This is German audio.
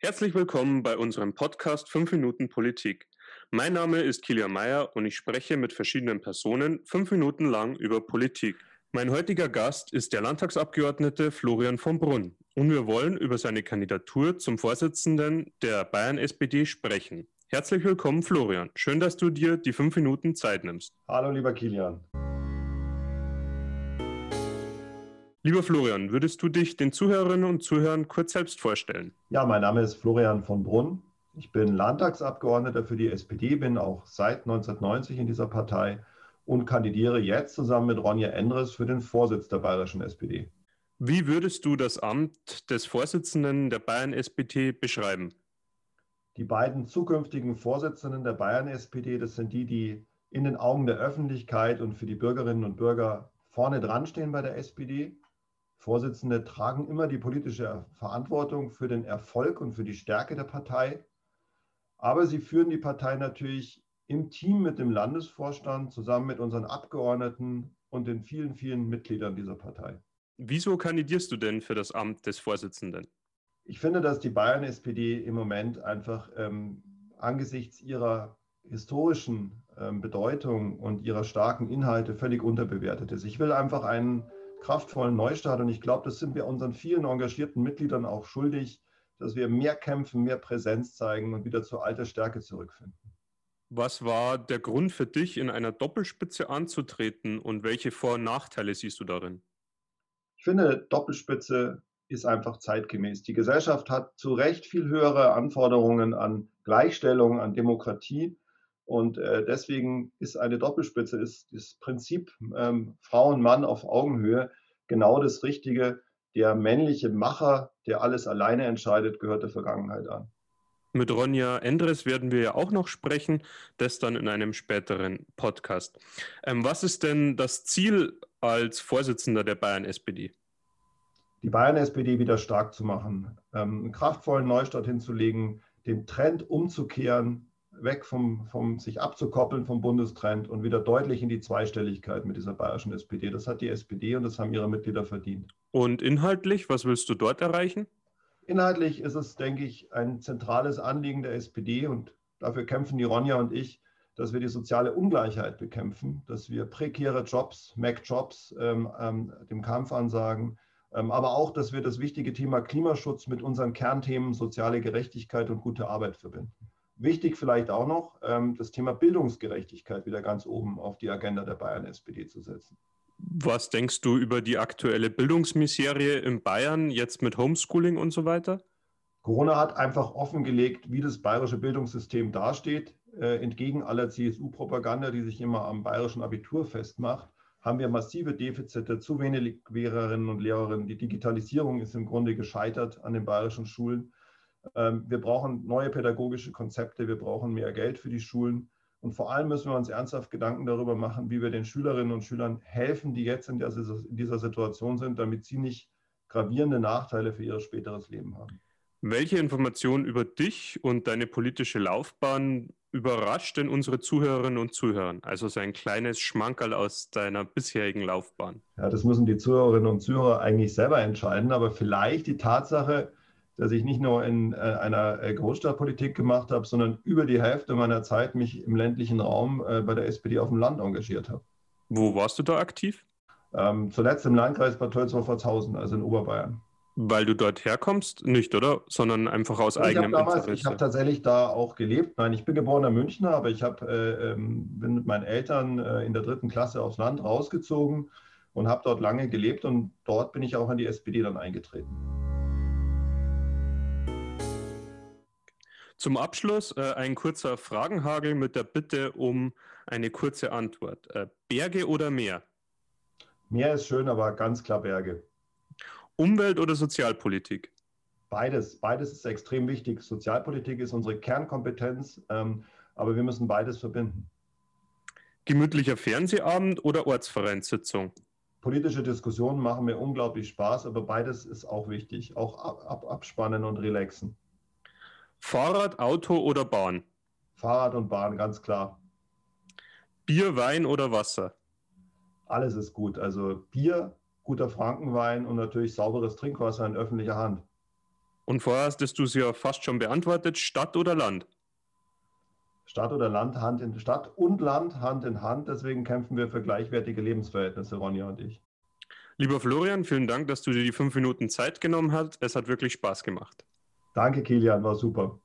Herzlich willkommen bei unserem Podcast 5 Minuten Politik. Mein Name ist Kilian Meyer und ich spreche mit verschiedenen Personen fünf Minuten lang über Politik. Mein heutiger Gast ist der Landtagsabgeordnete Florian von Brunn und wir wollen über seine Kandidatur zum Vorsitzenden der Bayern SPD sprechen. Herzlich willkommen, Florian. Schön, dass du dir die fünf Minuten Zeit nimmst. Hallo, lieber Kilian. Lieber Florian, würdest du dich den Zuhörerinnen und Zuhörern kurz selbst vorstellen? Ja, mein Name ist Florian von Brunn. Ich bin Landtagsabgeordneter für die SPD, bin auch seit 1990 in dieser Partei und kandidiere jetzt zusammen mit Ronja Endres für den Vorsitz der bayerischen SPD. Wie würdest du das Amt des Vorsitzenden der Bayern SPD beschreiben? Die beiden zukünftigen Vorsitzenden der Bayern SPD, das sind die, die in den Augen der Öffentlichkeit und für die Bürgerinnen und Bürger vorne dran stehen bei der SPD. Vorsitzende tragen immer die politische Verantwortung für den Erfolg und für die Stärke der Partei. Aber sie führen die Partei natürlich im Team mit dem Landesvorstand zusammen mit unseren Abgeordneten und den vielen, vielen Mitgliedern dieser Partei. Wieso kandidierst du denn für das Amt des Vorsitzenden? Ich finde, dass die Bayern-SPD im Moment einfach ähm, angesichts ihrer historischen ähm, Bedeutung und ihrer starken Inhalte völlig unterbewertet ist. Ich will einfach einen kraftvollen Neustart. Und ich glaube, das sind wir unseren vielen engagierten Mitgliedern auch schuldig, dass wir mehr kämpfen, mehr Präsenz zeigen und wieder zur alter Stärke zurückfinden. Was war der Grund für dich, in einer Doppelspitze anzutreten und welche Vor- und Nachteile siehst du darin? Ich finde, Doppelspitze ist einfach zeitgemäß. Die Gesellschaft hat zu Recht viel höhere Anforderungen an Gleichstellung, an Demokratie. Und äh, deswegen ist eine Doppelspitze, ist das Prinzip ähm, Frau und Mann auf Augenhöhe genau das Richtige. Der männliche Macher, der alles alleine entscheidet, gehört der Vergangenheit an. Mit Ronja Endres werden wir ja auch noch sprechen, das dann in einem späteren Podcast. Ähm, was ist denn das Ziel als Vorsitzender der Bayern-SPD? Die Bayern-SPD wieder stark zu machen, ähm, einen kraftvollen Neustart hinzulegen, den Trend umzukehren, weg vom, vom sich abzukoppeln vom Bundestrend und wieder deutlich in die Zweistelligkeit mit dieser bayerischen SPD. Das hat die SPD und das haben ihre Mitglieder verdient. Und inhaltlich, was willst du dort erreichen? Inhaltlich ist es, denke ich, ein zentrales Anliegen der SPD und dafür kämpfen die Ronja und ich, dass wir die soziale Ungleichheit bekämpfen, dass wir prekäre Jobs, Mac-Jobs ähm, ähm, dem Kampf ansagen, ähm, aber auch, dass wir das wichtige Thema Klimaschutz mit unseren Kernthemen soziale Gerechtigkeit und gute Arbeit verbinden. Wichtig vielleicht auch noch, ähm, das Thema Bildungsgerechtigkeit wieder ganz oben auf die Agenda der Bayern-SPD zu setzen. Was denkst du über die aktuelle Bildungsmiserie in Bayern, jetzt mit Homeschooling und so weiter? Corona hat einfach offengelegt, wie das bayerische Bildungssystem dasteht. Äh, entgegen aller CSU-Propaganda, die sich immer am bayerischen Abitur festmacht, haben wir massive Defizite, zu wenig Lehrerinnen und Lehrerinnen. Die Digitalisierung ist im Grunde gescheitert an den bayerischen Schulen. Ähm, wir brauchen neue pädagogische Konzepte, wir brauchen mehr Geld für die Schulen. Und vor allem müssen wir uns ernsthaft Gedanken darüber machen, wie wir den Schülerinnen und Schülern helfen, die jetzt in, dieser Situation sind, damit sie nicht gravierende Nachteile für ihr späteres Leben haben. Welche Informationen über dich und deine politische Laufbahn überrascht denn unsere Zuhörerinnen und Zuhörer? Also so ein kleines Schmankerl aus deiner bisherigen Laufbahn. Ja, das müssen die Zuhörerinnen und Zuhörer eigentlich selber entscheiden, aber vielleicht die Tatsache, dass ich nicht nur in äh, einer äh, Großstadtpolitik gemacht habe, sondern über die Hälfte meiner Zeit mich im ländlichen Raum äh, bei der SPD auf dem Land engagiert habe. Wo warst du da aktiv? Ähm, zuletzt im Landkreis Bad Tölzau-Pforzhausen, also in Oberbayern. Weil du dort herkommst? Nicht, oder? Sondern einfach aus ich eigenem damals, Interesse. Ich habe tatsächlich da auch gelebt. Nein, ich bin geborener Münchner, aber ich hab, äh, ähm, bin mit meinen Eltern äh, in der dritten Klasse aufs Land rausgezogen und habe dort lange gelebt und dort bin ich auch in die SPD dann eingetreten. Zum Abschluss äh, ein kurzer Fragenhagel mit der Bitte um eine kurze Antwort. Äh, Berge oder Meer? Meer ist schön, aber ganz klar Berge. Umwelt oder Sozialpolitik? Beides. Beides ist extrem wichtig. Sozialpolitik ist unsere Kernkompetenz, ähm, aber wir müssen beides verbinden. Gemütlicher Fernsehabend oder Ortsvereinssitzung? Politische Diskussionen machen mir unglaublich Spaß, aber beides ist auch wichtig. Auch ab, ab, abspannen und relaxen. Fahrrad, Auto oder Bahn? Fahrrad und Bahn, ganz klar. Bier, Wein oder Wasser? Alles ist gut. Also Bier, guter Frankenwein und natürlich sauberes Trinkwasser in öffentlicher Hand. Und vorher hast du es ja fast schon beantwortet, Stadt oder Land? Stadt oder Land, Hand in Stadt und Land Hand in Hand. Deswegen kämpfen wir für gleichwertige Lebensverhältnisse, Ronja und ich. Lieber Florian, vielen Dank, dass du dir die fünf Minuten Zeit genommen hast. Es hat wirklich Spaß gemacht. Danke, Kilian, war super.